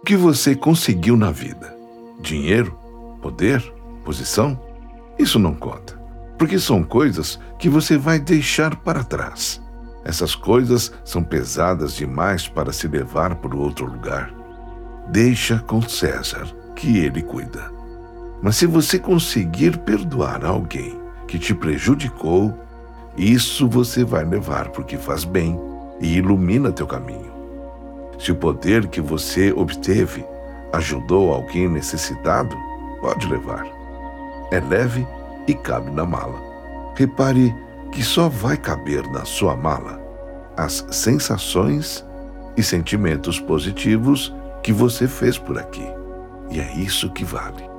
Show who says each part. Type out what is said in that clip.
Speaker 1: O que você conseguiu na vida? Dinheiro? Poder? Posição? Isso não conta, porque são coisas que você vai deixar para trás. Essas coisas são pesadas demais para se levar para outro lugar. Deixa com César, que ele cuida. Mas se você conseguir perdoar alguém que te prejudicou, isso você vai levar porque faz bem e ilumina teu caminho. Se o poder que você obteve ajudou alguém necessitado, pode levar. É leve e cabe na mala. Repare que só vai caber na sua mala as sensações e sentimentos positivos que você fez por aqui. E é isso que vale.